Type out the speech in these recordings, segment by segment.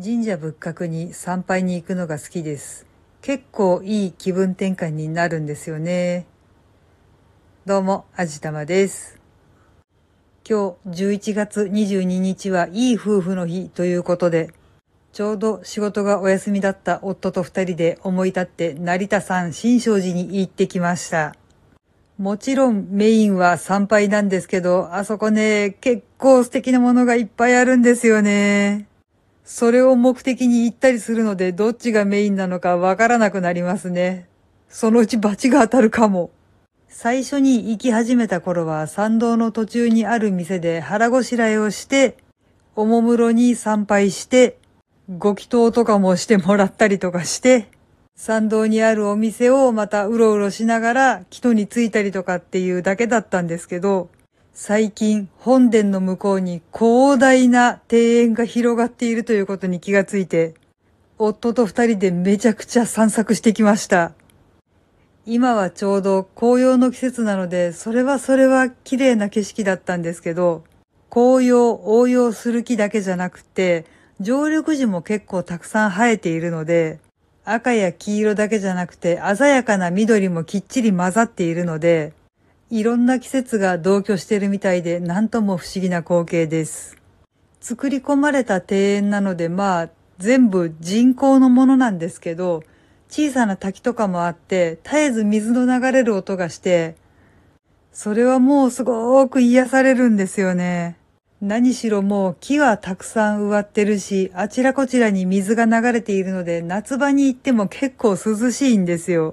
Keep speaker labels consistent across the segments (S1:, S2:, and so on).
S1: 神社仏閣に参拝に行くのが好きです。結構いい気分転換になるんですよね。どうも、あじたまです。今日11月22日はいい夫婦の日ということで、ちょうど仕事がお休みだった夫と二人で思い立って成田山新勝寺に行ってきました。もちろんメインは参拝なんですけど、あそこね、結構素敵なものがいっぱいあるんですよね。それを目的に行ったりするので、どっちがメインなのかわからなくなりますね。そのうち罰が当たるかも。最初に行き始めた頃は参道の途中にある店で腹ごしらえをして、おもむろに参拝して、ご祈祷とかもしてもらったりとかして、参道にあるお店をまたうろうろしながら祈祷に着いたりとかっていうだけだったんですけど、最近本殿の向こうに広大な庭園が広がっているということに気がついて、夫と二人でめちゃくちゃ散策してきました。今はちょうど紅葉の季節なので、それはそれは綺麗な景色だったんですけど、紅葉、応用する木だけじゃなくて、常緑樹も結構たくさん生えているので、赤や黄色だけじゃなくて鮮やかな緑もきっちり混ざっているので、いろんな季節が同居しているみたいで何とも不思議な光景です。作り込まれた庭園なのでまあ全部人工のものなんですけど、小さな滝とかもあって絶えず水の流れる音がして、それはもうすごく癒されるんですよね。何しろもう木はたくさん植わってるし、あちらこちらに水が流れているので、夏場に行っても結構涼しいんですよ。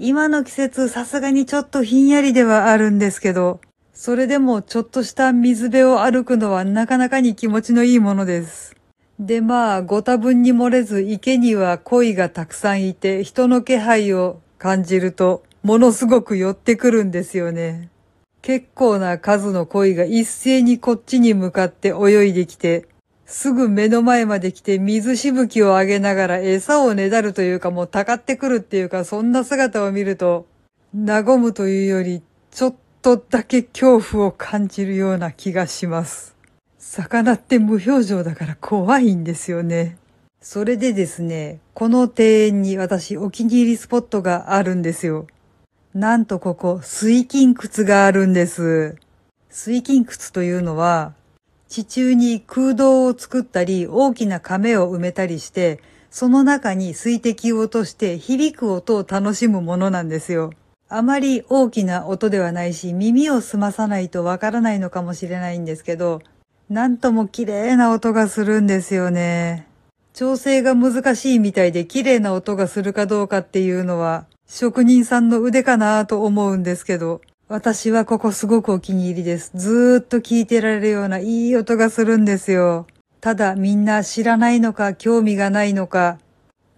S1: 今の季節さすがにちょっとひんやりではあるんですけど、それでもちょっとした水辺を歩くのはなかなかに気持ちのいいものです。でまあ、ご多分に漏れず池には鯉がたくさんいて、人の気配を感じると、ものすごく寄ってくるんですよね。結構な数の鯉が一斉にこっちに向かって泳いできて、すぐ目の前まで来て水しぶきを上げながら餌をねだるというかもうたかってくるっていうかそんな姿を見ると、和むというよりちょっとだけ恐怖を感じるような気がします。魚って無表情だから怖いんですよね。それでですね、この庭園に私お気に入りスポットがあるんですよ。なんとここ、水金窟があるんです。水金窟というのは、地中に空洞を作ったり、大きな亀を埋めたりして、その中に水滴を落として響く音を楽しむものなんですよ。あまり大きな音ではないし、耳を澄まさないとわからないのかもしれないんですけど、なんとも綺麗な音がするんですよね。調整が難しいみたいで綺麗な音がするかどうかっていうのは、職人さんの腕かなと思うんですけど、私はここすごくお気に入りです。ずーっと聞いてられるようないい音がするんですよ。ただみんな知らないのか興味がないのか、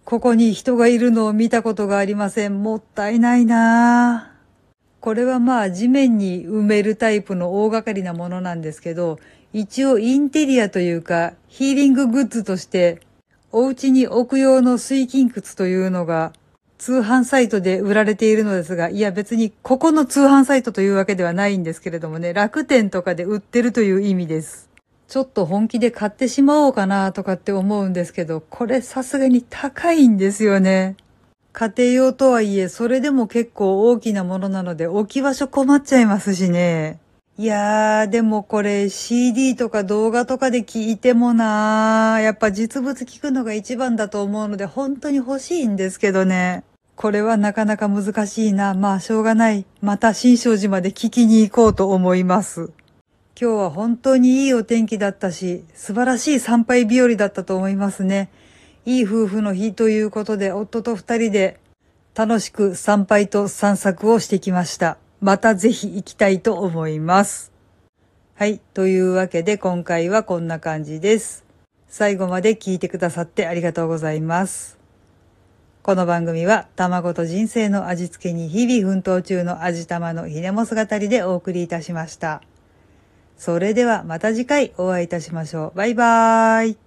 S1: ここに人がいるのを見たことがありません。もったいないなぁ。これはまあ地面に埋めるタイプの大掛かりなものなんですけど、一応インテリアというかヒーリンググッズとして、お家に置く用の水金窟というのが通販サイトで売られているのですが、いや別にここの通販サイトというわけではないんですけれどもね、楽天とかで売ってるという意味です。ちょっと本気で買ってしまおうかなとかって思うんですけど、これさすがに高いんですよね。家庭用とはいえ、それでも結構大きなものなので置き場所困っちゃいますしね。いやー、でもこれ CD とか動画とかで聞いてもなー、やっぱ実物聞くのが一番だと思うので本当に欲しいんですけどね。これはなかなか難しいな。まあしょうがない。また新勝寺まで聞きに行こうと思います。今日は本当にいいお天気だったし、素晴らしい参拝日和だったと思いますね。いい夫婦の日ということで夫と二人で楽しく参拝と散策をしてきました。またぜひ行きたいと思います。はい。というわけで今回はこんな感じです。最後まで聞いてくださってありがとうございます。この番組は卵と人生の味付けに日々奮闘中の味玉のひねも姿りでお送りいたしました。それではまた次回お会いいたしましょう。バイバーイ。